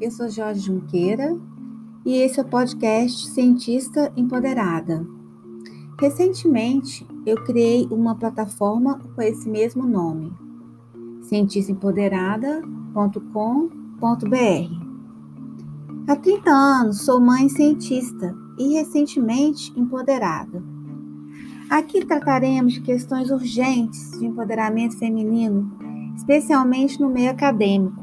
eu sou Jorge Junqueira e esse é o podcast Cientista Empoderada. Recentemente, eu criei uma plataforma com esse mesmo nome, cientistaempoderada.com.br. Há 30 anos sou mãe cientista e recentemente empoderada. Aqui trataremos de questões urgentes de empoderamento feminino, especialmente no meio acadêmico.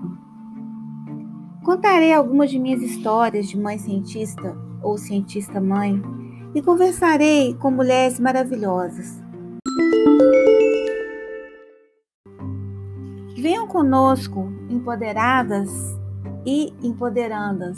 Contarei algumas de minhas histórias de mãe cientista ou cientista mãe e conversarei com mulheres maravilhosas. Venham conosco, empoderadas e empoderandas.